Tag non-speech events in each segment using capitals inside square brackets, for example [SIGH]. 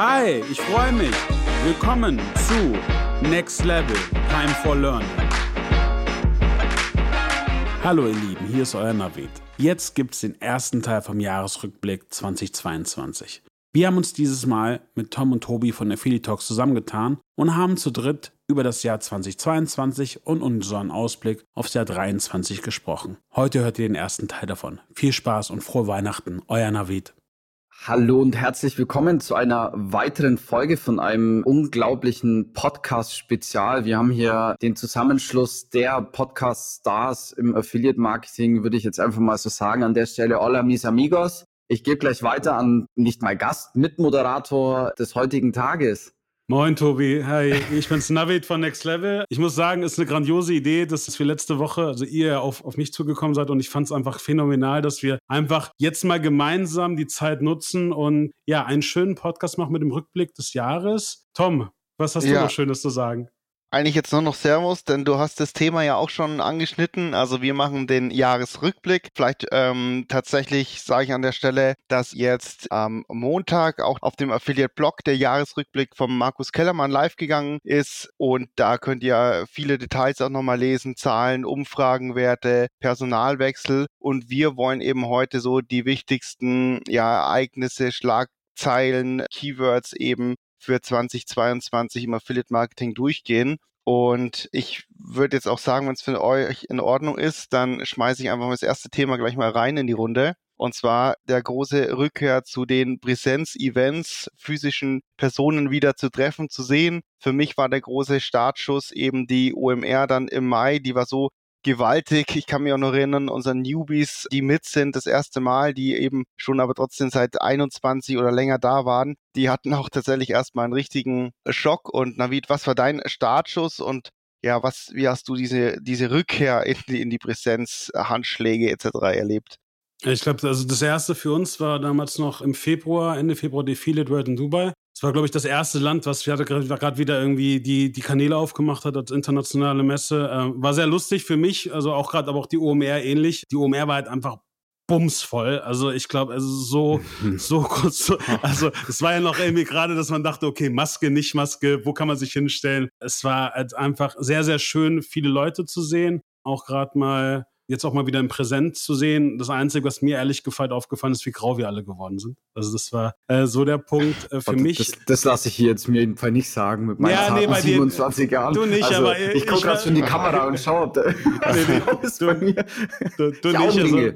Hi, ich freue mich. Willkommen zu Next Level Time for Learning. Hallo ihr Lieben, hier ist euer Navid. Jetzt gibt es den ersten Teil vom Jahresrückblick 2022. Wir haben uns dieses Mal mit Tom und Tobi von Affiliate Talks zusammengetan und haben zu dritt über das Jahr 2022 und unseren Ausblick aufs Jahr 2023 gesprochen. Heute hört ihr den ersten Teil davon. Viel Spaß und frohe Weihnachten, euer Navid. Hallo und herzlich willkommen zu einer weiteren Folge von einem unglaublichen Podcast-Spezial. Wir haben hier den Zusammenschluss der Podcast-Stars im Affiliate-Marketing, würde ich jetzt einfach mal so sagen, an der Stelle. Hola, mis amigos. Ich gebe gleich weiter an nicht mal Gast, Mitmoderator des heutigen Tages. Moin Tobi, hi, ich bin's Navid von Next Level. Ich muss sagen, es ist eine grandiose Idee, dass wir letzte Woche, also ihr auf, auf mich zugekommen seid und ich fand es einfach phänomenal, dass wir einfach jetzt mal gemeinsam die Zeit nutzen und ja, einen schönen Podcast machen mit dem Rückblick des Jahres. Tom, was hast ja. du noch Schönes zu sagen? Eigentlich jetzt nur noch Servus, denn du hast das Thema ja auch schon angeschnitten. Also wir machen den Jahresrückblick. Vielleicht ähm, tatsächlich sage ich an der Stelle, dass jetzt am Montag auch auf dem Affiliate-Blog der Jahresrückblick von Markus Kellermann live gegangen ist. Und da könnt ihr viele Details auch nochmal lesen, Zahlen, Umfragenwerte, Personalwechsel. Und wir wollen eben heute so die wichtigsten ja, Ereignisse, Schlagzeilen, Keywords eben für 2022 im Affiliate Marketing durchgehen. Und ich würde jetzt auch sagen, wenn es für euch in Ordnung ist, dann schmeiße ich einfach mal das erste Thema gleich mal rein in die Runde. Und zwar der große Rückkehr zu den Präsenz-Events, physischen Personen wieder zu treffen, zu sehen. Für mich war der große Startschuss eben die OMR dann im Mai. Die war so gewaltig. Ich kann mich auch noch erinnern, unsere Newbies, die mit sind, das erste Mal, die eben schon aber trotzdem seit 21 oder länger da waren, die hatten auch tatsächlich erstmal einen richtigen Schock. Und Navid, was war dein Startschuss und ja, was, wie hast du diese, diese Rückkehr in die, in die Präsenz, Handschläge etc. erlebt? Ich glaube, also das erste für uns war damals noch im Februar, Ende Februar Defiled World in Dubai. Das war, glaube ich, das erste Land, was gerade wieder irgendwie die, die Kanäle aufgemacht hat als internationale Messe. Ähm, war sehr lustig für mich, also auch gerade, aber auch die OMR ähnlich. Die OMR war halt einfach bumsvoll. Also ich glaube, also so, [LAUGHS] so kurz, so, also es war ja noch irgendwie gerade, dass man dachte, okay, Maske, nicht Maske, wo kann man sich hinstellen? Es war halt einfach sehr, sehr schön, viele Leute zu sehen. Auch gerade mal jetzt auch mal wieder im Präsent zu sehen. Das Einzige, was mir ehrlich gefallen aufgefallen ist, wie grau wir alle geworden sind. Also das war äh, so der Punkt äh, für Warte, mich. Das, das lasse ich hier jetzt mir jedenfalls nicht sagen mit meinen ja, nee, 27 Jahren. Du nicht, also, aber ich gucke gerade schon in die Kamera und schaue, [LAUGHS] nee, nee, [LAUGHS] ist bei mir. Du, du nicht, also,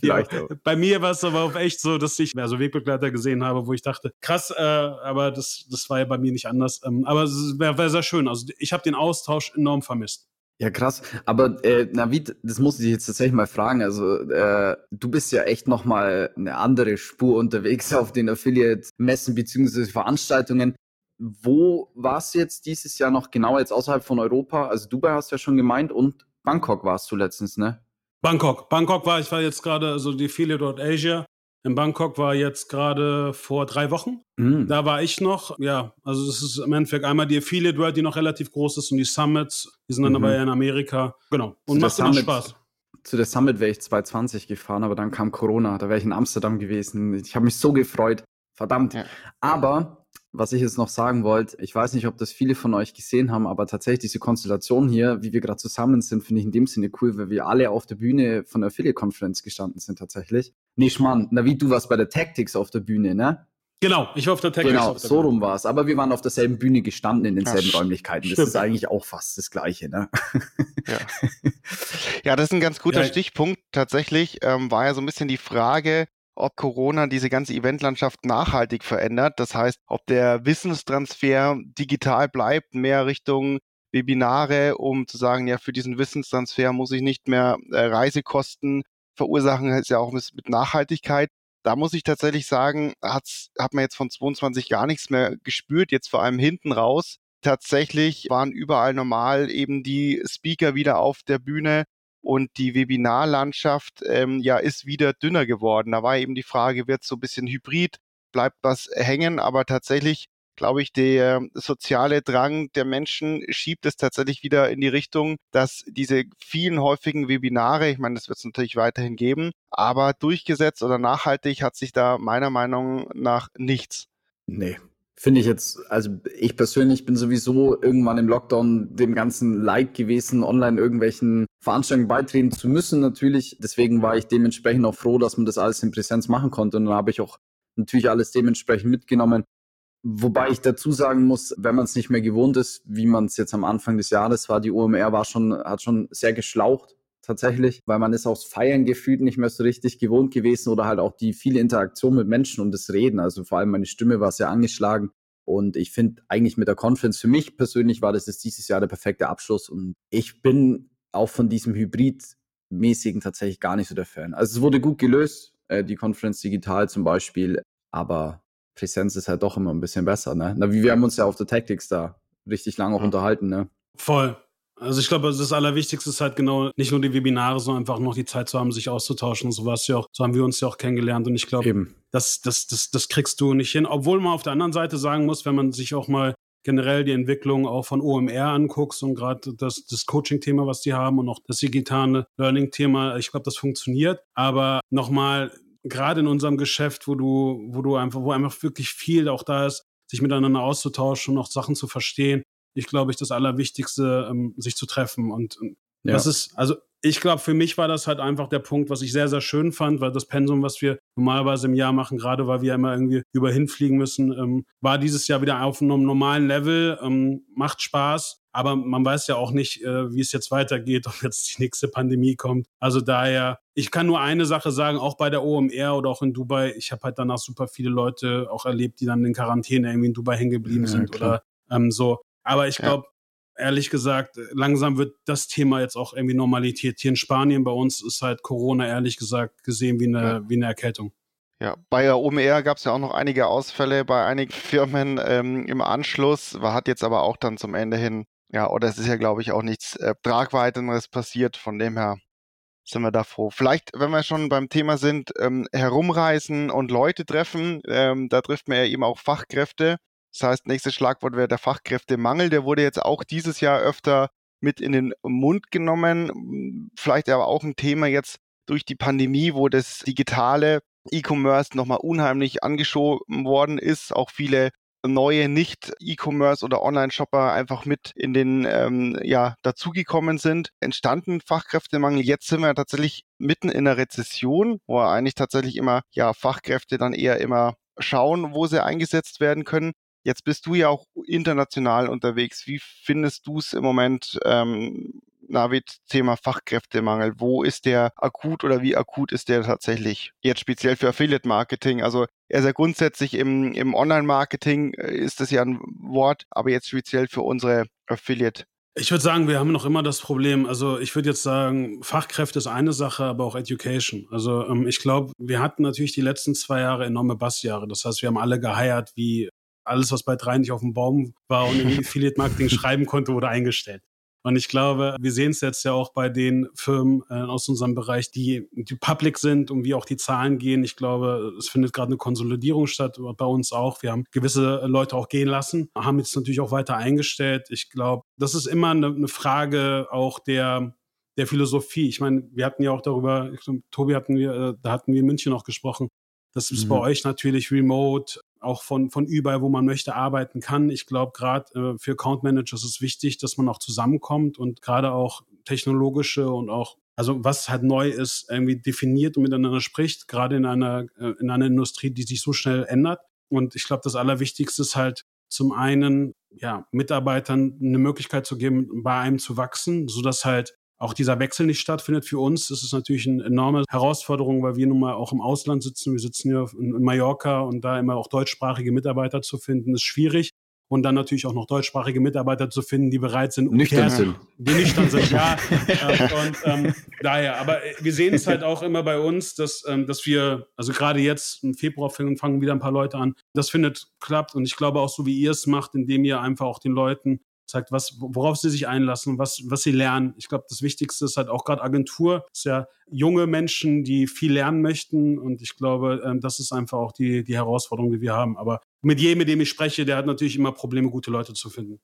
Vielleicht ja, auch. Bei mir war es aber auch echt so, dass ich also Wegbegleiter gesehen habe, wo ich dachte, krass, äh, aber das, das war ja bei mir nicht anders. Ähm, aber es wäre wär sehr schön. Also ich habe den Austausch enorm vermisst. Ja, krass. Aber äh, Navid, das muss ich jetzt tatsächlich mal fragen. Also äh, du bist ja echt nochmal eine andere Spur unterwegs auf den Affiliate-Messen beziehungsweise Veranstaltungen. Wo warst du jetzt dieses Jahr noch genau jetzt außerhalb von Europa? Also Dubai hast du ja schon gemeint und Bangkok warst du letztens, ne? Bangkok. Bangkok war, ich war jetzt gerade, also die Affiliate Asia in Bangkok war jetzt gerade vor drei Wochen. Mhm. Da war ich noch. Ja, also das ist im Endeffekt einmal die Affiliate World, die noch relativ groß ist und die Summits, die sind dann mhm. aber ja in Amerika. Genau. Und macht immer Spaß. Zu der Summit wäre ich 2020 gefahren, aber dann kam Corona. Da wäre ich in Amsterdam gewesen. Ich habe mich so gefreut. Verdammt. Ja. Aber was ich jetzt noch sagen wollte, ich weiß nicht, ob das viele von euch gesehen haben, aber tatsächlich diese Konstellation hier, wie wir gerade zusammen sind, finde ich in dem Sinne cool, weil wir alle auf der Bühne von der Affiliate-Konferenz gestanden sind tatsächlich. Nee, Schmarrn, na wie, du warst bei der Tactics auf der Bühne, ne? Genau, ich war auf der Tactics. Genau, so rum war es. Aber wir waren auf derselben Bühne gestanden in denselben ja, Räumlichkeiten. Das stimmt. ist eigentlich auch fast das Gleiche, ne? Ja, [LAUGHS] ja das ist ein ganz guter ja. Stichpunkt. Tatsächlich ähm, war ja so ein bisschen die Frage, ob Corona diese ganze Eventlandschaft nachhaltig verändert. Das heißt, ob der Wissenstransfer digital bleibt, mehr Richtung Webinare, um zu sagen, ja, für diesen Wissenstransfer muss ich nicht mehr äh, Reisekosten verursachen, ist ja auch mit, mit Nachhaltigkeit. Da muss ich tatsächlich sagen, hat's, hat man jetzt von 22 gar nichts mehr gespürt, jetzt vor allem hinten raus. Tatsächlich waren überall normal eben die Speaker wieder auf der Bühne und die Webinarlandschaft ähm, ja ist wieder dünner geworden. Da war eben die Frage, wird so ein bisschen hybrid, bleibt was hängen, aber tatsächlich glaube ich, der soziale Drang der Menschen schiebt es tatsächlich wieder in die Richtung, dass diese vielen häufigen Webinare, ich meine, das wird es natürlich weiterhin geben, aber durchgesetzt oder nachhaltig hat sich da meiner Meinung nach nichts. Nee, Finde ich jetzt, also ich persönlich bin sowieso irgendwann im Lockdown dem ganzen Like gewesen, online irgendwelchen Veranstaltungen beitreten zu müssen natürlich. Deswegen war ich dementsprechend auch froh, dass man das alles in Präsenz machen konnte. Und dann habe ich auch natürlich alles dementsprechend mitgenommen. Wobei ich dazu sagen muss, wenn man es nicht mehr gewohnt ist, wie man es jetzt am Anfang des Jahres war, die OMR war schon, hat schon sehr geschlaucht tatsächlich, weil man ist aufs Feiern gefühlt nicht mehr so richtig gewohnt gewesen oder halt auch die viele Interaktion mit Menschen und das Reden. Also vor allem meine Stimme war sehr angeschlagen. Und ich finde eigentlich mit der Conference, für mich persönlich war das jetzt dieses Jahr der perfekte Abschluss. Und ich bin auch von diesem Hybrid-mäßigen tatsächlich gar nicht so der Fan. Also es wurde gut gelöst, äh, die Conference digital zum Beispiel, aber Präsenz ist halt doch immer ein bisschen besser. Ne? Na, wie wir haben uns ja auf der Tactics da richtig lange auch unterhalten. Ne? Voll. Also ich glaube, das Allerwichtigste ist halt genau nicht nur die Webinare, sondern einfach noch die Zeit zu haben, sich auszutauschen. So was ja auch, so haben wir uns ja auch kennengelernt. Und ich glaube, das, das, das, das kriegst du nicht hin. Obwohl man auf der anderen Seite sagen muss, wenn man sich auch mal generell die Entwicklung auch von OMR anguckst und gerade das, das Coaching-Thema, was die haben und auch das digitale Learning-Thema, ich glaube, das funktioniert. Aber nochmal, gerade in unserem Geschäft, wo du, wo du einfach, wo einfach wirklich viel auch da ist, sich miteinander auszutauschen und auch Sachen zu verstehen, ich glaube, ich das Allerwichtigste, ähm, sich zu treffen. Und, und ja. das ist, also ich glaube, für mich war das halt einfach der Punkt, was ich sehr, sehr schön fand, weil das Pensum, was wir normalerweise im Jahr machen, gerade weil wir immer irgendwie über hinfliegen müssen, ähm, war dieses Jahr wieder auf einem normalen Level, ähm, macht Spaß. Aber man weiß ja auch nicht, äh, wie es jetzt weitergeht, [LAUGHS] ob jetzt die nächste Pandemie kommt. Also daher, ich kann nur eine Sache sagen, auch bei der OMR oder auch in Dubai, ich habe halt danach super viele Leute auch erlebt, die dann in Quarantäne irgendwie in Dubai hängen geblieben ja, sind klar. oder ähm, so. Aber ich glaube, ja. ehrlich gesagt, langsam wird das Thema jetzt auch irgendwie Normalität. Hier in Spanien bei uns ist halt Corona ehrlich gesagt gesehen wie eine, ja. wie eine Erkältung. Ja, bei der OMR gab es ja auch noch einige Ausfälle bei einigen Firmen ähm, im Anschluss, hat jetzt aber auch dann zum Ende hin, ja, oder es ist ja, glaube ich, auch nichts äh, Tragweiteres passiert, von dem her sind wir da froh. Vielleicht, wenn wir schon beim Thema sind, ähm, herumreisen und Leute treffen, ähm, da trifft man ja eben auch Fachkräfte. Das heißt, nächstes Schlagwort wäre der Fachkräftemangel. Der wurde jetzt auch dieses Jahr öfter mit in den Mund genommen. Vielleicht aber auch ein Thema jetzt durch die Pandemie, wo das digitale E-Commerce nochmal unheimlich angeschoben worden ist. Auch viele neue Nicht-E-Commerce oder Online-Shopper einfach mit in den, ähm, ja, dazugekommen sind. Entstanden Fachkräftemangel. Jetzt sind wir tatsächlich mitten in einer Rezession, wo eigentlich tatsächlich immer, ja, Fachkräfte dann eher immer schauen, wo sie eingesetzt werden können. Jetzt bist du ja auch international unterwegs. Wie findest du es im Moment, ähm, Navid, Thema Fachkräftemangel? Wo ist der akut oder wie akut ist der tatsächlich? Jetzt speziell für Affiliate Marketing. Also er ist ja grundsätzlich im, im Online-Marketing äh, ist das ja ein Wort, aber jetzt speziell für unsere Affiliate ich würde sagen, wir haben noch immer das Problem. Also ich würde jetzt sagen, Fachkräfte ist eine Sache, aber auch Education. Also ähm, ich glaube, wir hatten natürlich die letzten zwei Jahre enorme Bassjahre. Das heißt, wir haben alle geheiert wie alles, was bei drei nicht auf dem Baum war und im [LAUGHS] Affiliate Marketing schreiben konnte, wurde eingestellt. Und ich glaube, wir sehen es jetzt ja auch bei den Firmen äh, aus unserem Bereich, die, die public sind und wie auch die Zahlen gehen. Ich glaube, es findet gerade eine Konsolidierung statt, bei uns auch. Wir haben gewisse Leute auch gehen lassen, haben jetzt natürlich auch weiter eingestellt. Ich glaube, das ist immer eine, eine Frage auch der, der Philosophie. Ich meine, wir hatten ja auch darüber, ich glaube, Tobi hatten wir, äh, da hatten wir in München auch gesprochen. Das ist mhm. bei euch natürlich remote auch von, von überall, wo man möchte, arbeiten kann. Ich glaube, gerade äh, für Account Managers ist es wichtig, dass man auch zusammenkommt und gerade auch technologische und auch, also was halt neu ist, irgendwie definiert und miteinander spricht, gerade in einer, äh, in einer Industrie, die sich so schnell ändert. Und ich glaube, das Allerwichtigste ist halt zum einen, ja, Mitarbeitern eine Möglichkeit zu geben, bei einem zu wachsen, sodass halt auch dieser Wechsel nicht stattfindet für uns. Das ist natürlich eine enorme Herausforderung, weil wir nun mal auch im Ausland sitzen. Wir sitzen ja in Mallorca und da immer auch deutschsprachige Mitarbeiter zu finden, ist schwierig. Und dann natürlich auch noch deutschsprachige Mitarbeiter zu finden, die bereit sind, nüchtern sind. Die nüchtern sind, ja. [LAUGHS] und ähm, daher, aber wir sehen es halt auch immer bei uns, dass, ähm, dass wir, also gerade jetzt im Februar fangen wieder ein paar Leute an. Das findet klappt und ich glaube auch so, wie ihr es macht, indem ihr einfach auch den Leuten zeigt, was, worauf sie sich einlassen, was, was sie lernen. Ich glaube, das Wichtigste ist halt auch gerade Agentur, ist ja junge Menschen, die viel lernen möchten. Und ich glaube, ähm, das ist einfach auch die, die Herausforderung, die wir haben. Aber mit jedem, mit dem ich spreche, der hat natürlich immer Probleme, gute Leute zu finden.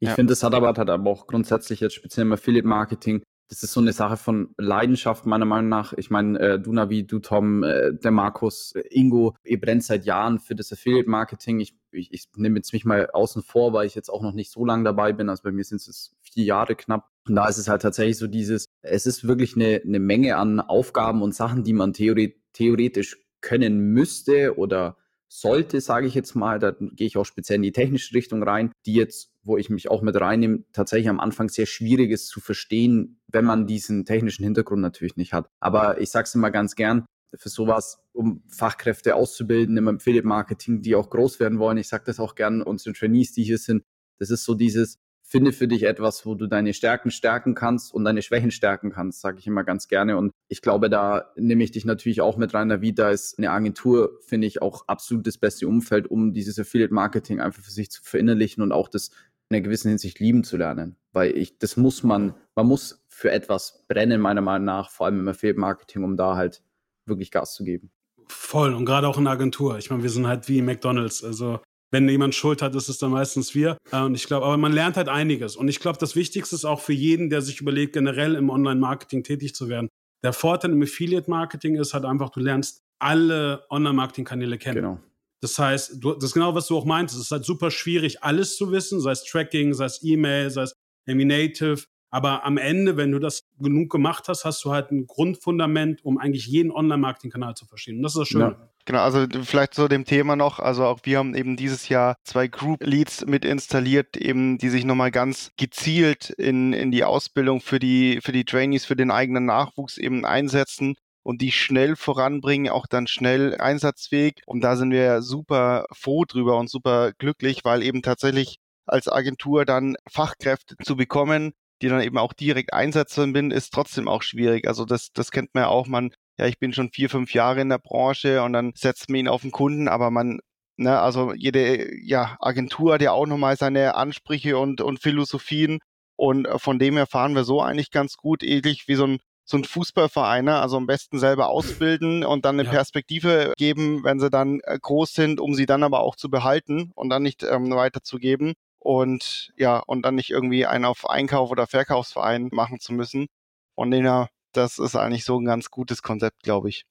Ich ja. finde, das hat aber, hat aber auch grundsätzlich jetzt speziell im Affiliate Marketing das ist so eine Sache von Leidenschaft, meiner Meinung nach. Ich meine, äh, du Navi, du Tom, äh, der Markus, äh, Ingo, ihr brennt seit Jahren für das Affiliate-Marketing. Ich, ich, ich nehme jetzt mich mal außen vor, weil ich jetzt auch noch nicht so lange dabei bin. Also bei mir sind es vier Jahre knapp. Und da ist es halt tatsächlich so dieses, es ist wirklich eine, eine Menge an Aufgaben und Sachen, die man theoret theoretisch können müsste oder sollte, sage ich jetzt mal, da gehe ich auch speziell in die technische Richtung rein, die jetzt, wo ich mich auch mit reinnehme, tatsächlich am Anfang sehr schwierig ist zu verstehen, wenn man diesen technischen Hintergrund natürlich nicht hat. Aber ich sage es immer ganz gern, für sowas, um Fachkräfte auszubilden im Affiliate-Marketing, die auch groß werden wollen. Ich sage das auch gern unseren Trainees, die hier sind. Das ist so dieses, finde für dich etwas, wo du deine Stärken stärken kannst und deine Schwächen stärken kannst, sage ich immer ganz gerne. Und ich glaube, da nehme ich dich natürlich auch mit rein. Da ist eine Agentur, finde ich, auch absolut das beste Umfeld, um dieses Affiliate-Marketing einfach für sich zu verinnerlichen und auch das in einer gewissen Hinsicht lieben zu lernen. Weil ich, das muss man, man muss für etwas brennen, meiner Meinung nach, vor allem im Affiliate-Marketing, um da halt wirklich Gas zu geben. Voll und gerade auch in der Agentur. Ich meine, wir sind halt wie McDonalds. Also wenn jemand Schuld hat, ist es dann meistens wir. Äh, und ich glaube, aber man lernt halt einiges. Und ich glaube, das Wichtigste ist auch für jeden, der sich überlegt, generell im Online-Marketing tätig zu werden. Der Vorteil im Affiliate-Marketing ist halt einfach, du lernst alle Online-Marketing-Kanäle kennen. Genau. Das heißt, du, das ist genau, was du auch meinst. Es ist halt super schwierig, alles zu wissen, sei es Tracking, sei es E-Mail, sei es Native. Aber am Ende, wenn du das genug gemacht hast, hast du halt ein Grundfundament, um eigentlich jeden Online-Marketing-Kanal zu verstehen. Und das ist das Schöne. Ja. Genau, also vielleicht zu dem Thema noch, also auch wir haben eben dieses Jahr zwei Group Leads mit installiert, eben die sich nochmal ganz gezielt in, in die Ausbildung für die, für die Trainees, für den eigenen Nachwuchs eben einsetzen und die schnell voranbringen, auch dann schnell einsatzfähig. Und da sind wir super froh drüber und super glücklich, weil eben tatsächlich als Agentur dann Fachkräfte zu bekommen, die dann eben auch direkt einsetzen bin, ist trotzdem auch schwierig. Also das, das kennt man ja auch, man ja, ich bin schon vier, fünf Jahre in der Branche und dann setzt man ihn auf den Kunden, aber man, ne, also jede ja, Agentur hat ja auch nochmal seine Ansprüche und, und Philosophien und äh, von dem her fahren wir so eigentlich ganz gut, ähnlich wie so ein so ein Fußballverein, ne? also am besten selber ausbilden und dann eine ja. Perspektive geben, wenn sie dann äh, groß sind, um sie dann aber auch zu behalten und dann nicht ähm, weiterzugeben und ja, und dann nicht irgendwie einen auf Einkauf oder Verkaufsverein machen zu müssen. Von denen her das ist eigentlich so ein ganz gutes Konzept, glaube ich.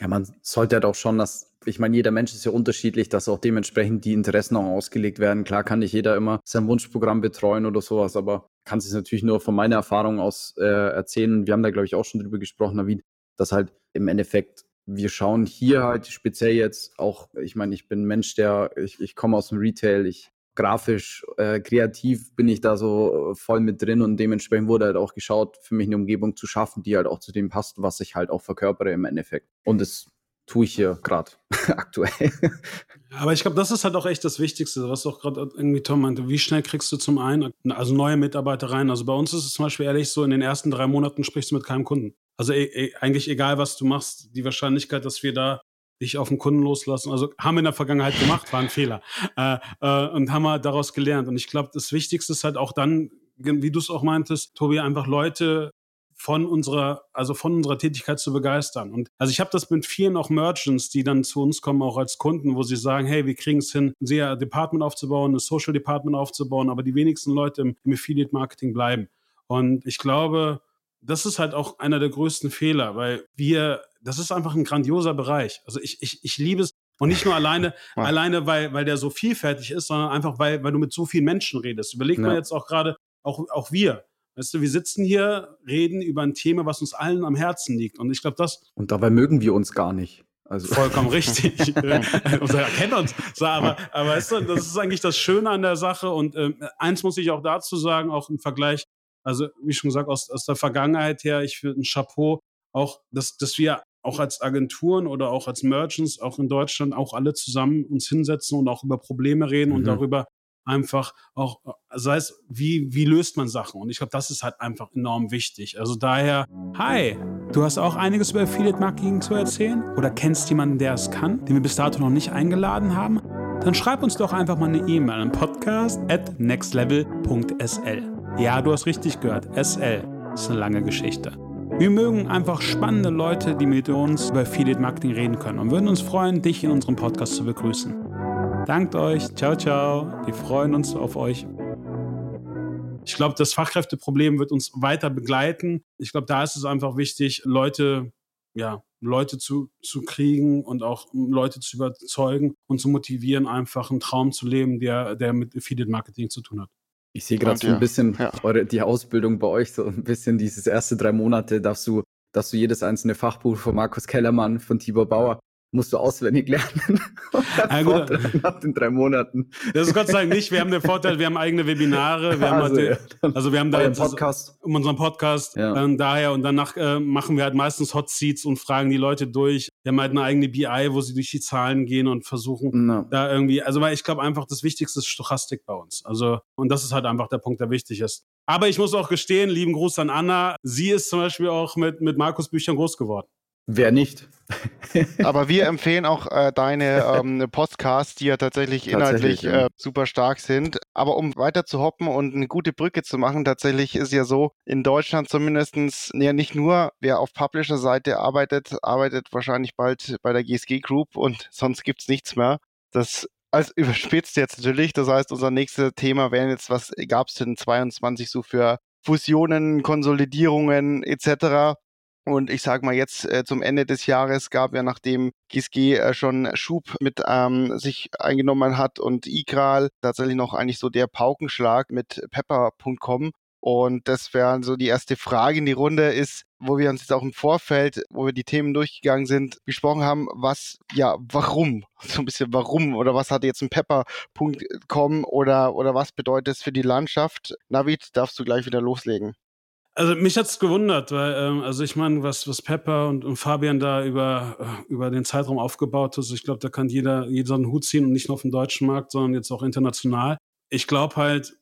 Ja, man sollte halt doch schon, dass, ich meine, jeder Mensch ist ja unterschiedlich, dass auch dementsprechend die Interessen auch ausgelegt werden. Klar kann nicht jeder immer sein Wunschprogramm betreuen oder sowas, aber kann es natürlich nur von meiner Erfahrung aus äh, erzählen. Wir haben da, glaube ich, auch schon drüber gesprochen, David, dass halt im Endeffekt wir schauen hier halt speziell jetzt auch, ich meine, ich bin ein Mensch, der, ich, ich komme aus dem Retail, ich grafisch, äh, kreativ bin ich da so äh, voll mit drin und dementsprechend wurde halt auch geschaut, für mich eine Umgebung zu schaffen, die halt auch zu dem passt, was ich halt auch verkörpere im Endeffekt. Und das tue ich hier gerade [LAUGHS] aktuell. Aber ich glaube, das ist halt auch echt das Wichtigste, was auch gerade irgendwie Tom meinte. Wie schnell kriegst du zum einen, also neue Mitarbeiter rein? Also bei uns ist es zum Beispiel ehrlich so, in den ersten drei Monaten sprichst du mit keinem Kunden. Also e e eigentlich egal, was du machst, die Wahrscheinlichkeit, dass wir da dich auf den Kunden loslassen. Also haben wir in der Vergangenheit gemacht, war ein Fehler. Äh, äh, und haben wir daraus gelernt. Und ich glaube, das Wichtigste ist halt auch dann, wie du es auch meintest, Tobi, einfach Leute von unserer, also von unserer Tätigkeit zu begeistern. Und also ich habe das mit vielen auch Merchants, die dann zu uns kommen, auch als Kunden, wo sie sagen, hey, wir kriegen es hin, ein sehr Department aufzubauen, ein Social Department aufzubauen, aber die wenigsten Leute im, im Affiliate Marketing bleiben. Und ich glaube, das ist halt auch einer der größten Fehler, weil wir, das ist einfach ein grandioser Bereich. Also ich, ich, ich liebe es. Und nicht nur alleine, [LAUGHS] ja. alleine, weil, weil der so vielfältig ist, sondern einfach, weil, weil du mit so vielen Menschen redest. Überleg ja. mal jetzt auch gerade, auch, auch wir. Weißt du, wir sitzen hier, reden über ein Thema, was uns allen am Herzen liegt. Und ich glaube, das. Und dabei mögen wir uns gar nicht. Also. [LAUGHS] Vollkommen richtig. und [LAUGHS] er kennt uns. So, aber, aber weißt du, das ist eigentlich das Schöne an der Sache. Und äh, eins muss ich auch dazu sagen, auch im Vergleich also, wie schon gesagt, aus, aus der Vergangenheit her, ich finde ein Chapeau, auch, dass, dass wir auch als Agenturen oder auch als Merchants, auch in Deutschland, auch alle zusammen uns hinsetzen und auch über Probleme reden mhm. und darüber einfach auch, sei es, wie, wie löst man Sachen? Und ich glaube, das ist halt einfach enorm wichtig. Also daher, hi, du hast auch einiges über Affiliate Marketing zu erzählen oder kennst jemanden, der es kann, den wir bis dato noch nicht eingeladen haben? Dann schreib uns doch einfach mal eine E-Mail an podcast at nextlevel.sl. Ja, du hast richtig gehört. SL ist eine lange Geschichte. Wir mögen einfach spannende Leute, die mit uns über Affiliate Marketing reden können und würden uns freuen, dich in unserem Podcast zu begrüßen. Dankt euch. Ciao, ciao. Wir freuen uns auf euch. Ich glaube, das Fachkräfteproblem wird uns weiter begleiten. Ich glaube, da ist es einfach wichtig, Leute, ja, Leute zu, zu kriegen und auch Leute zu überzeugen und zu motivieren, einfach einen Traum zu leben, der, der mit Affiliate Marketing zu tun hat. Ich sehe gerade so ein bisschen ja. eure, die Ausbildung bei euch, so ein bisschen dieses erste drei Monate darfst du, darfst du jedes einzelne Fachbuch von Markus Kellermann, von Tibor Bauer musst du auswendig lernen. [LAUGHS] ja, gut. nach den drei Monaten. Das ist Gott sei Dank nicht. Wir haben den Vorteil, wir haben eigene Webinare. Wir also, halt, ja, also wir haben da jetzt Podcast. um unseren Podcast. Ja. Ähm, daher und danach äh, machen wir halt meistens Hot Seats und fragen die Leute durch. Wir haben halt eine eigene BI, wo sie durch die Zahlen gehen und versuchen no. da irgendwie. Also weil ich glaube einfach, das Wichtigste ist Stochastik bei uns. Also und das ist halt einfach der Punkt, der wichtig ist. Aber ich muss auch gestehen, lieben Gruß an Anna. Sie ist zum Beispiel auch mit mit Markus Büchern groß geworden. Wer nicht? [LAUGHS] Aber wir empfehlen auch äh, deine ähm, Podcasts, die ja tatsächlich inhaltlich ja. Äh, super stark sind. Aber um weiter zu hoppen und eine gute Brücke zu machen, tatsächlich ist ja so, in Deutschland zumindestens ja nicht nur, wer auf Publisher-Seite arbeitet, arbeitet wahrscheinlich bald bei der GSG Group und sonst gibt es nichts mehr. Das als überspitzt jetzt natürlich. Das heißt, unser nächstes Thema wären jetzt, was gab es denn 22 so für Fusionen, Konsolidierungen etc. Und ich sage mal jetzt äh, zum Ende des Jahres gab ja, nachdem GSG äh, schon Schub mit ähm, sich eingenommen hat und Igral tatsächlich noch eigentlich so der Paukenschlag mit pepper.com. Und das wäre so die erste Frage in die Runde ist, wo wir uns jetzt auch im Vorfeld, wo wir die Themen durchgegangen sind, gesprochen haben, was, ja, warum? [LAUGHS] So ein bisschen warum oder was hat jetzt ein Pepper.com oder, oder was bedeutet es für die Landschaft? Navid, darfst du gleich wieder loslegen. Also mich hat's gewundert, weil ähm, also ich meine, was was Pepper und, und Fabian da über äh, über den Zeitraum aufgebaut hat, ich glaube, da kann jeder jeder einen Hut ziehen und nicht nur auf dem deutschen Markt, sondern jetzt auch international. Ich glaube halt,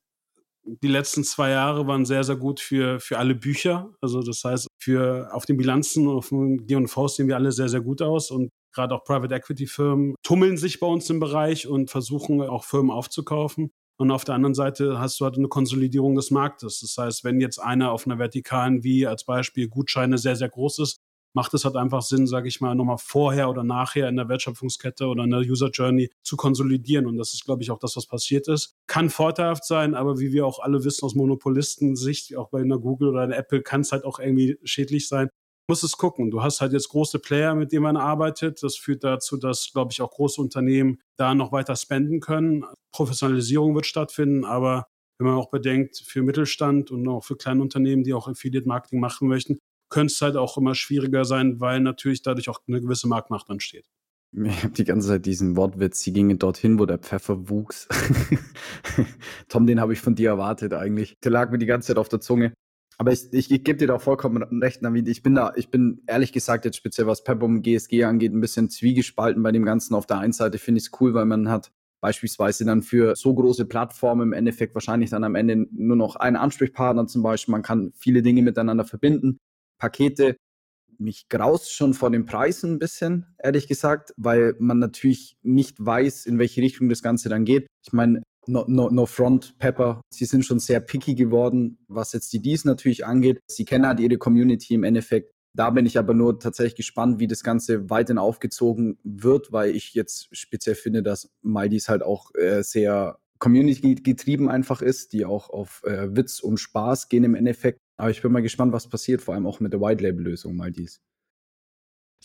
die letzten zwei Jahre waren sehr sehr gut für für alle Bücher. Also das heißt, für auf den Bilanzen auf dem G&V sehen wir alle sehr sehr gut aus und gerade auch Private Equity Firmen tummeln sich bei uns im Bereich und versuchen auch Firmen aufzukaufen. Und auf der anderen Seite hast du halt eine Konsolidierung des Marktes. Das heißt, wenn jetzt einer auf einer vertikalen wie als Beispiel Gutscheine sehr, sehr groß ist, macht es halt einfach Sinn, sage ich mal, nochmal vorher oder nachher in der Wertschöpfungskette oder in der User Journey zu konsolidieren. Und das ist, glaube ich, auch das, was passiert ist. Kann vorteilhaft sein, aber wie wir auch alle wissen aus Monopolistensicht, auch bei einer Google oder einer Apple, kann es halt auch irgendwie schädlich sein, muss es gucken. Du hast halt jetzt große Player, mit denen man arbeitet. Das führt dazu, dass, glaube ich, auch große Unternehmen da noch weiter spenden können. Professionalisierung wird stattfinden, aber wenn man auch bedenkt, für Mittelstand und auch für kleine Unternehmen, die auch Affiliate Marketing machen möchten, könnte es halt auch immer schwieriger sein, weil natürlich dadurch auch eine gewisse Marktmacht entsteht. Ich habe die ganze Zeit diesen Wortwitz, sie gingen dorthin, wo der Pfeffer wuchs. [LAUGHS] Tom, den habe ich von dir erwartet eigentlich. Der lag mir die ganze Zeit auf der Zunge. Aber ich, ich, ich gebe dir da vollkommen recht, Navid. Ich bin da, ich bin ehrlich gesagt jetzt speziell was Pepper GSG angeht, ein bisschen zwiegespalten bei dem Ganzen. Auf der einen Seite finde ich es cool, weil man hat beispielsweise dann für so große Plattformen im Endeffekt wahrscheinlich dann am Ende nur noch einen Ansprechpartner zum Beispiel. Man kann viele Dinge miteinander verbinden. Pakete. Mich graust schon vor den Preisen ein bisschen, ehrlich gesagt, weil man natürlich nicht weiß, in welche Richtung das Ganze dann geht. Ich meine, no, no, no front, Pepper. Sie sind schon sehr picky geworden, was jetzt die Deals natürlich angeht. Sie kennen halt ihre Community im Endeffekt. Da bin ich aber nur tatsächlich gespannt, wie das Ganze weiterhin aufgezogen wird, weil ich jetzt speziell finde, dass MyDeals halt auch äh, sehr Community-getrieben einfach ist, die auch auf äh, Witz und Spaß gehen im Endeffekt. Aber ich bin mal gespannt, was passiert, vor allem auch mit der White-Label-Lösung MyDeals.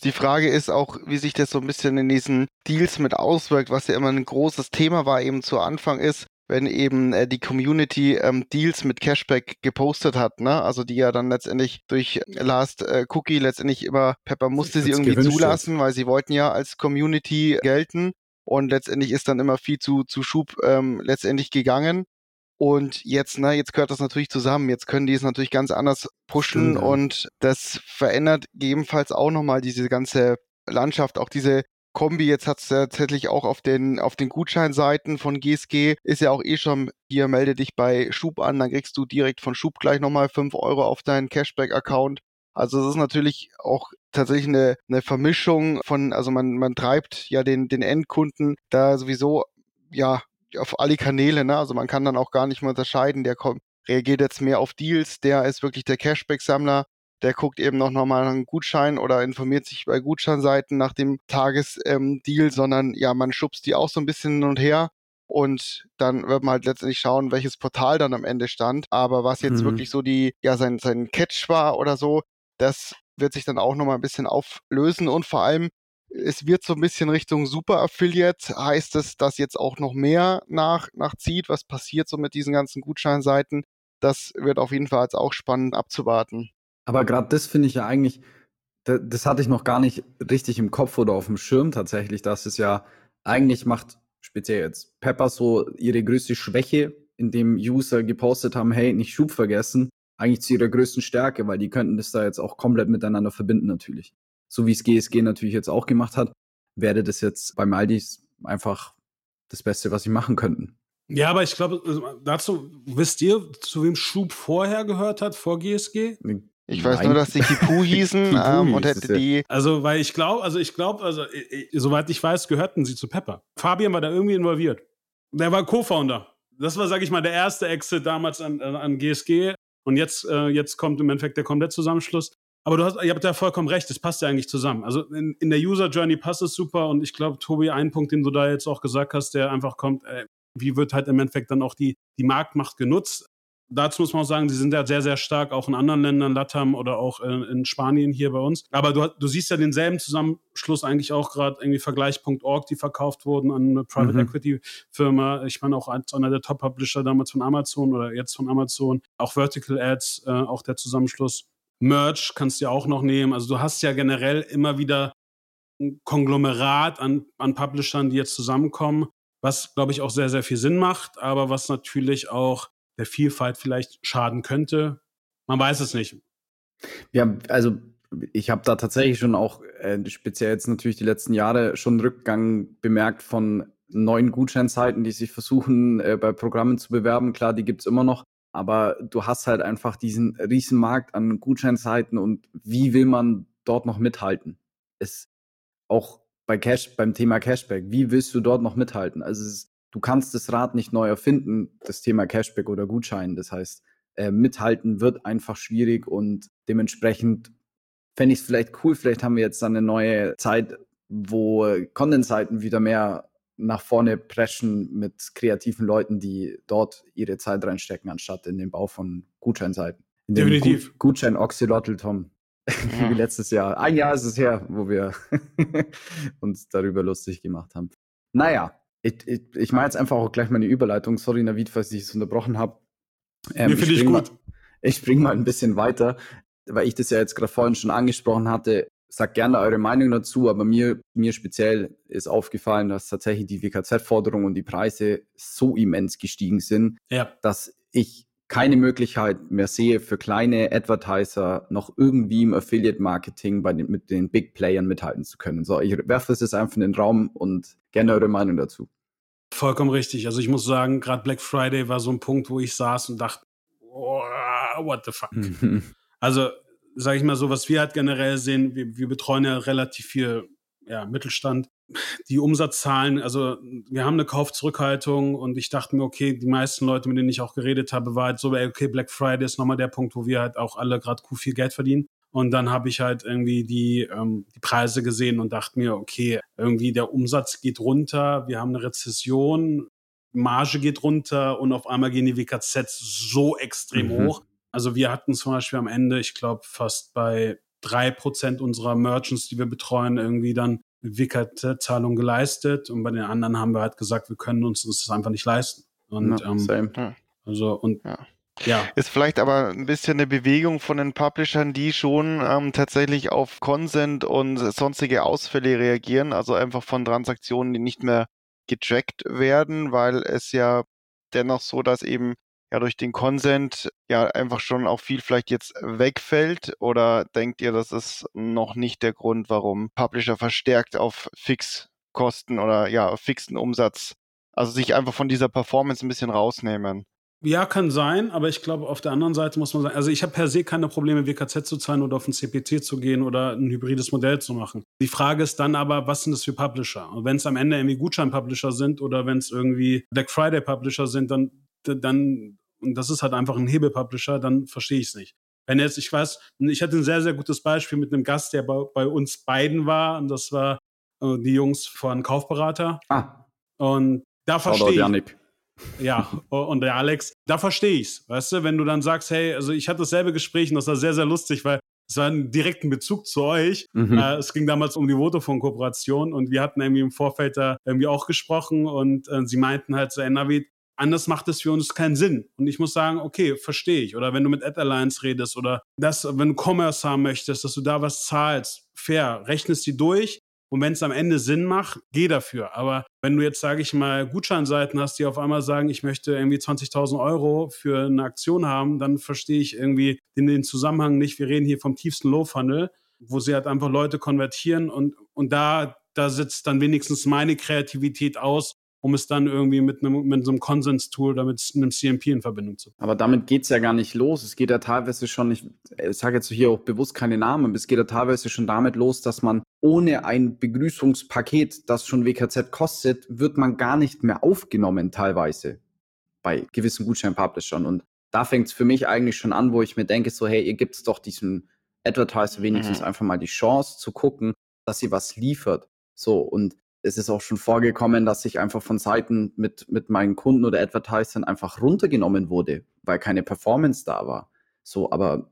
Die Frage ist auch, wie sich das so ein bisschen in diesen Deals mit auswirkt, was ja immer ein großes Thema war eben zu Anfang ist, wenn eben äh, die Community ähm, Deals mit Cashback gepostet hat, ne? Also die ja dann letztendlich durch Last äh, Cookie letztendlich immer Pepper musste sie irgendwie zulassen, weil sie wollten ja als Community gelten und letztendlich ist dann immer viel zu zu Schub ähm, letztendlich gegangen. Und jetzt, ne, jetzt gehört das natürlich zusammen. Jetzt können die es natürlich ganz anders pushen Stimmt, und das verändert gegebenenfalls auch nochmal diese ganze Landschaft, auch diese Kombi, jetzt hat es tatsächlich auch auf den, auf den Gutscheinseiten von GSG, ist ja auch eh schon, hier melde dich bei Schub an, dann kriegst du direkt von Schub gleich nochmal 5 Euro auf deinen Cashback-Account. Also es ist natürlich auch tatsächlich eine, eine Vermischung von, also man, man treibt ja den, den Endkunden da sowieso ja auf alle Kanäle, ne? Also man kann dann auch gar nicht mehr unterscheiden, der kommt, reagiert jetzt mehr auf Deals, der ist wirklich der Cashback-Sammler, der guckt eben noch nochmal einen Gutschein oder informiert sich bei Gutscheinseiten nach dem Tagesdeal, ähm, sondern ja, man schubst die auch so ein bisschen hin und her. und dann wird man halt letztendlich schauen, welches Portal dann am Ende stand. Aber was jetzt mhm. wirklich so die, ja, sein, sein Catch war oder so, das wird sich dann auch nochmal ein bisschen auflösen und vor allem, es wird so ein bisschen Richtung Super Affiliate. Heißt es, dass jetzt auch noch mehr nach, nachzieht? Was passiert so mit diesen ganzen Gutscheinseiten? Das wird auf jeden Fall jetzt auch spannend abzuwarten. Aber gerade das finde ich ja eigentlich, das, das hatte ich noch gar nicht richtig im Kopf oder auf dem Schirm tatsächlich, dass es ja eigentlich macht speziell jetzt Pepper so ihre größte Schwäche, indem User gepostet haben, hey, nicht Schub vergessen, eigentlich zu ihrer größten Stärke, weil die könnten das da jetzt auch komplett miteinander verbinden natürlich. So wie es GSG natürlich jetzt auch gemacht hat, wäre das jetzt bei Maldis einfach das Beste, was sie machen könnten. Ja, aber ich glaube, also, dazu wisst ihr, zu wem Schub vorher gehört hat, vor GSG? Ich weiß Nein. nur, dass die Kipu [LAUGHS] hießen ähm, und hätte die. Also, weil ich glaube, also ich glaube, also ich, soweit ich weiß, gehörten sie zu Pepper. Fabian war da irgendwie involviert. Der war Co-Founder. Das war, sag ich mal, der erste Exit damals an, an GSG. Und jetzt, äh, jetzt kommt im Endeffekt der komplette Zusammenschluss. Aber du hast, ihr habt ja vollkommen recht, es passt ja eigentlich zusammen. Also in, in der User Journey passt es super und ich glaube, Tobi, ein Punkt, den du da jetzt auch gesagt hast, der einfach kommt, äh, wie wird halt im Endeffekt dann auch die, die Marktmacht genutzt? dazu muss man auch sagen, sie sind ja sehr, sehr stark auch in anderen Ländern, Latam oder auch in, in Spanien hier bei uns. Aber du, du siehst ja denselben Zusammenschluss eigentlich auch gerade irgendwie Vergleich.org, die verkauft wurden an eine Private mhm. Equity Firma. Ich meine auch als einer der Top Publisher damals von Amazon oder jetzt von Amazon. Auch Vertical Ads, äh, auch der Zusammenschluss. Merch kannst du ja auch noch nehmen. Also du hast ja generell immer wieder ein Konglomerat an, an Publishern, die jetzt zusammenkommen, was, glaube ich, auch sehr, sehr viel Sinn macht, aber was natürlich auch der Vielfalt vielleicht schaden könnte. Man weiß es nicht. Ja, also ich habe da tatsächlich schon auch, äh, speziell jetzt natürlich die letzten Jahre, schon Rückgang bemerkt von neuen Gutscheinzeiten, die sich versuchen, äh, bei Programmen zu bewerben. Klar, die gibt's immer noch, aber du hast halt einfach diesen riesen Markt an Gutscheinzeiten und wie will man dort noch mithalten? Es auch bei Cash, beim Thema Cashback, wie willst du dort noch mithalten? Also ist du kannst das Rad nicht neu erfinden, das Thema Cashback oder Gutschein. Das heißt, äh, mithalten wird einfach schwierig und dementsprechend fände ich es vielleicht cool, vielleicht haben wir jetzt dann eine neue Zeit, wo Content-Seiten wieder mehr nach vorne preschen mit kreativen Leuten, die dort ihre Zeit reinstecken, anstatt in den Bau von Gutscheinseiten. In Definitiv. Gut Gutschein Oxylotl, Tom. [LAUGHS] Ja. Wie letztes Jahr. Ein Jahr ist es her, wo wir [LAUGHS] uns darüber lustig gemacht haben. Naja, ich, ich, ich mache jetzt einfach auch gleich meine Überleitung. Sorry, Navid, falls ich es unterbrochen habe. Ähm, nee, finde ich, ich gut. Mal, ich springe mal ein bisschen weiter, weil ich das ja jetzt gerade vorhin schon angesprochen hatte. Sagt gerne eure Meinung dazu, aber mir, mir speziell ist aufgefallen, dass tatsächlich die WKZ-Forderungen und die Preise so immens gestiegen sind, ja. dass ich keine Möglichkeit mehr sehe, für kleine Advertiser noch irgendwie im Affiliate-Marketing bei den, mit den Big Playern mithalten zu können. So, ich werfe es jetzt einfach in den Raum und gerne eure Meinung dazu. Vollkommen richtig. Also ich muss sagen, gerade Black Friday war so ein Punkt, wo ich saß und dachte, oh, what the fuck. [LAUGHS] also, sage ich mal so, was wir halt generell sehen, wir, wir betreuen ja relativ viel ja, Mittelstand die Umsatzzahlen, also wir haben eine Kaufzurückhaltung und ich dachte mir, okay, die meisten Leute, mit denen ich auch geredet habe, war halt so, okay, Black Friday ist nochmal der Punkt, wo wir halt auch alle gerade viel Geld verdienen. Und dann habe ich halt irgendwie die, ähm, die Preise gesehen und dachte mir, okay, irgendwie der Umsatz geht runter, wir haben eine Rezession, Marge geht runter und auf einmal gehen die WKZ so extrem mhm. hoch. Also wir hatten zum Beispiel am Ende, ich glaube, fast bei drei Prozent unserer Merchants, die wir betreuen, irgendwie dann WKZ-Zahlung geleistet und bei den anderen haben wir halt gesagt, wir können uns das einfach nicht leisten. Und ja, ähm, also und ja. ja. Ist vielleicht aber ein bisschen eine Bewegung von den Publishern, die schon ähm, tatsächlich auf Consent und sonstige Ausfälle reagieren, also einfach von Transaktionen, die nicht mehr getrackt werden, weil es ja dennoch so, dass eben ja durch den Consent ja einfach schon auch viel vielleicht jetzt wegfällt? Oder denkt ihr, das ist noch nicht der Grund, warum Publisher verstärkt auf Fixkosten oder ja, auf fixen Umsatz, also sich einfach von dieser Performance ein bisschen rausnehmen? Ja, kann sein, aber ich glaube, auf der anderen Seite muss man sagen, also ich habe per se keine Probleme, WKZ zu zahlen oder auf ein CPC zu gehen oder ein hybrides Modell zu machen. Die Frage ist dann aber, was sind das für Publisher? Und wenn es am Ende irgendwie Gutschein-Publisher sind oder wenn es irgendwie Black Friday-Publisher sind, dann, dann und das ist halt einfach ein Hebelpublisher, dann verstehe ich es nicht. Wenn jetzt, ich weiß, ich hatte ein sehr, sehr gutes Beispiel mit einem Gast, der bei, bei uns beiden war, und das war äh, die Jungs von Kaufberater. Ah. Und da verstehe ich. Ja, und der Alex, da verstehe ich's. Weißt du, wenn du dann sagst, hey, also ich hatte dasselbe Gespräch und das war sehr, sehr lustig, weil es war ein direkten Bezug zu euch. Mhm. Äh, es ging damals um die Vodafone-Kooperation und wir hatten irgendwie im Vorfeld da irgendwie auch gesprochen und äh, sie meinten halt so, ey, Navid, anders macht es für uns keinen Sinn. Und ich muss sagen, okay, verstehe ich. Oder wenn du mit Ad Alliance redest oder das, wenn du Commerce haben möchtest, dass du da was zahlst, fair, rechnest die durch und wenn es am Ende Sinn macht, geh dafür. Aber wenn du jetzt, sage ich mal, Gutscheinseiten hast, die auf einmal sagen, ich möchte irgendwie 20.000 Euro für eine Aktion haben, dann verstehe ich irgendwie den, den Zusammenhang nicht. Wir reden hier vom tiefsten Low-Funnel, wo sie halt einfach Leute konvertieren und, und da, da sitzt dann wenigstens meine Kreativität aus, um es dann irgendwie mit einem, mit so einem Konsens-Tool oder mit einem CMP in Verbindung zu bringen. Aber damit geht es ja gar nicht los. Es geht ja teilweise schon, ich, ich sage jetzt hier auch bewusst keine Namen, aber es geht ja teilweise schon damit los, dass man ohne ein Begrüßungspaket, das schon WKZ kostet, wird man gar nicht mehr aufgenommen teilweise bei gewissen Gutschein-Publishern. Und da fängt es für mich eigentlich schon an, wo ich mir denke, so hey, ihr gibt es doch diesem Advertiser wenigstens mhm. einfach mal die Chance zu gucken, dass sie was liefert. So, und es ist auch schon vorgekommen, dass ich einfach von Seiten mit, mit meinen Kunden oder Advertisern einfach runtergenommen wurde, weil keine Performance da war. So, aber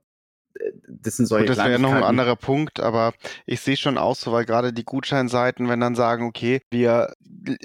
äh, das sind solche Gut, das wäre noch ein anderer Punkt, aber ich sehe schon aus, so, weil gerade die Gutscheinseiten, wenn dann sagen, okay, wir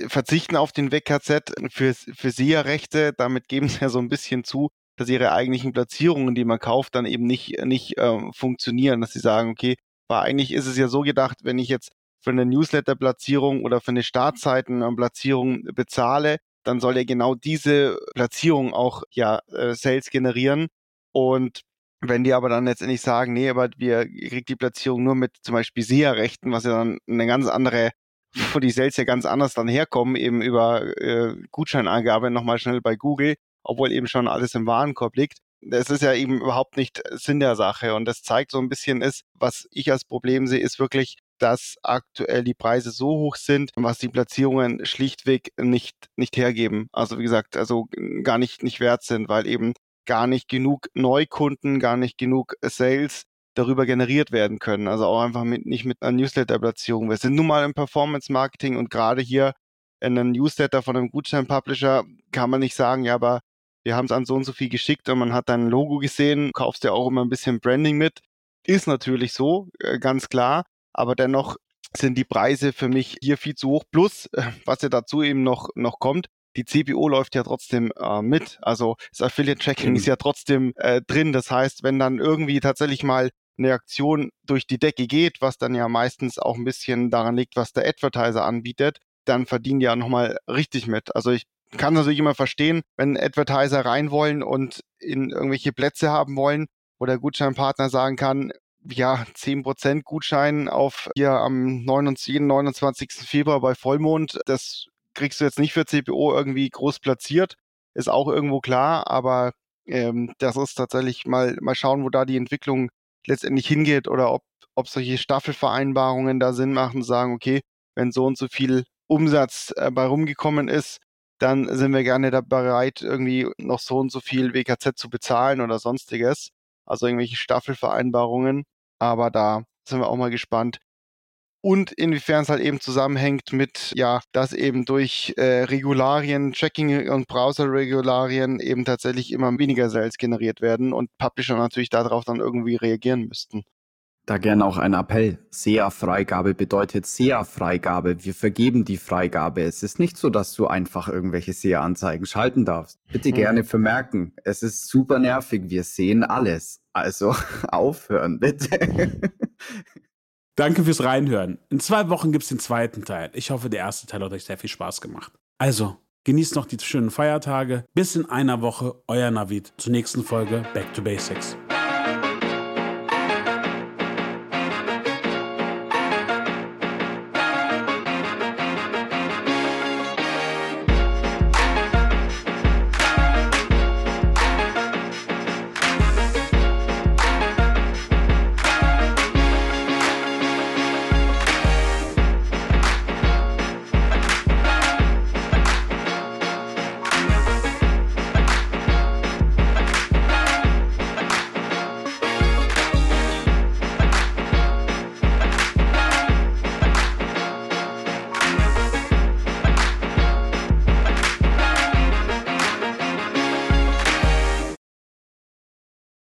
verzichten auf den WKZ für, für SIA-Rechte, damit geben sie ja so ein bisschen zu, dass ihre eigentlichen Platzierungen, die man kauft, dann eben nicht, nicht ähm, funktionieren, dass sie sagen, okay, aber eigentlich ist es ja so gedacht, wenn ich jetzt für eine Newsletter-Platzierung oder für eine Startseiten-Platzierung bezahle, dann soll er genau diese Platzierung auch ja äh, Sales generieren. Und wenn die aber dann letztendlich sagen, nee, aber wir kriegt die Platzierung nur mit zum Beispiel SEA-Rechten, was ja dann eine ganz andere, [LAUGHS] wo die Sales ja ganz anders dann herkommen, eben über äh, Gutscheinangabe nochmal schnell bei Google, obwohl eben schon alles im Warenkorb liegt. Das ist ja eben überhaupt nicht Sinn der Sache. Und das zeigt so ein bisschen ist, was ich als Problem sehe, ist wirklich, dass aktuell die Preise so hoch sind, was die Platzierungen schlichtweg nicht, nicht hergeben. Also wie gesagt, also gar nicht, nicht wert sind, weil eben gar nicht genug Neukunden, gar nicht genug Sales darüber generiert werden können. Also auch einfach mit, nicht mit einer Newsletter-Platzierung. Wir sind nun mal im Performance-Marketing und gerade hier in einem Newsletter von einem Gutschein-Publisher kann man nicht sagen, ja, aber wir haben es an so und so viel geschickt und man hat dein Logo gesehen, kaufst ja auch immer ein bisschen Branding mit. Ist natürlich so, äh, ganz klar aber dennoch sind die Preise für mich hier viel zu hoch. Plus, äh, was ja dazu eben noch, noch kommt, die CPO läuft ja trotzdem äh, mit. Also das Affiliate-Tracking mhm. ist ja trotzdem äh, drin. Das heißt, wenn dann irgendwie tatsächlich mal eine Aktion durch die Decke geht, was dann ja meistens auch ein bisschen daran liegt, was der Advertiser anbietet, dann verdienen die ja nochmal richtig mit. Also ich kann natürlich immer verstehen, wenn Advertiser rein wollen und in irgendwelche Plätze haben wollen, wo der Gutscheinpartner sagen kann, ja, 10% Gutschein auf hier am 29, 29. Februar bei Vollmond. Das kriegst du jetzt nicht für CPO irgendwie groß platziert. Ist auch irgendwo klar, aber ähm, das ist tatsächlich mal, mal schauen, wo da die Entwicklung letztendlich hingeht oder ob, ob solche Staffelvereinbarungen da Sinn machen, sagen, okay, wenn so und so viel Umsatz äh, bei rumgekommen ist, dann sind wir gerne da bereit, irgendwie noch so und so viel WKZ zu bezahlen oder sonstiges. Also irgendwelche Staffelvereinbarungen. Aber da sind wir auch mal gespannt. Und inwiefern es halt eben zusammenhängt mit, ja, dass eben durch äh, Regularien, Tracking und Browser-Regularien eben tatsächlich immer weniger Sales generiert werden und Publisher natürlich darauf dann irgendwie reagieren müssten. Da gerne auch ein Appell. SEA-Freigabe bedeutet SEA-Freigabe. Wir vergeben die Freigabe. Es ist nicht so, dass du einfach irgendwelche SEA-Anzeigen schalten darfst. Bitte mhm. gerne vermerken. Es ist super nervig. Wir sehen alles. Also [LAUGHS] aufhören, bitte. Danke fürs Reinhören. In zwei Wochen gibt es den zweiten Teil. Ich hoffe, der erste Teil hat euch sehr viel Spaß gemacht. Also, genießt noch die schönen Feiertage. Bis in einer Woche, euer Navid zur nächsten Folge Back to Basics.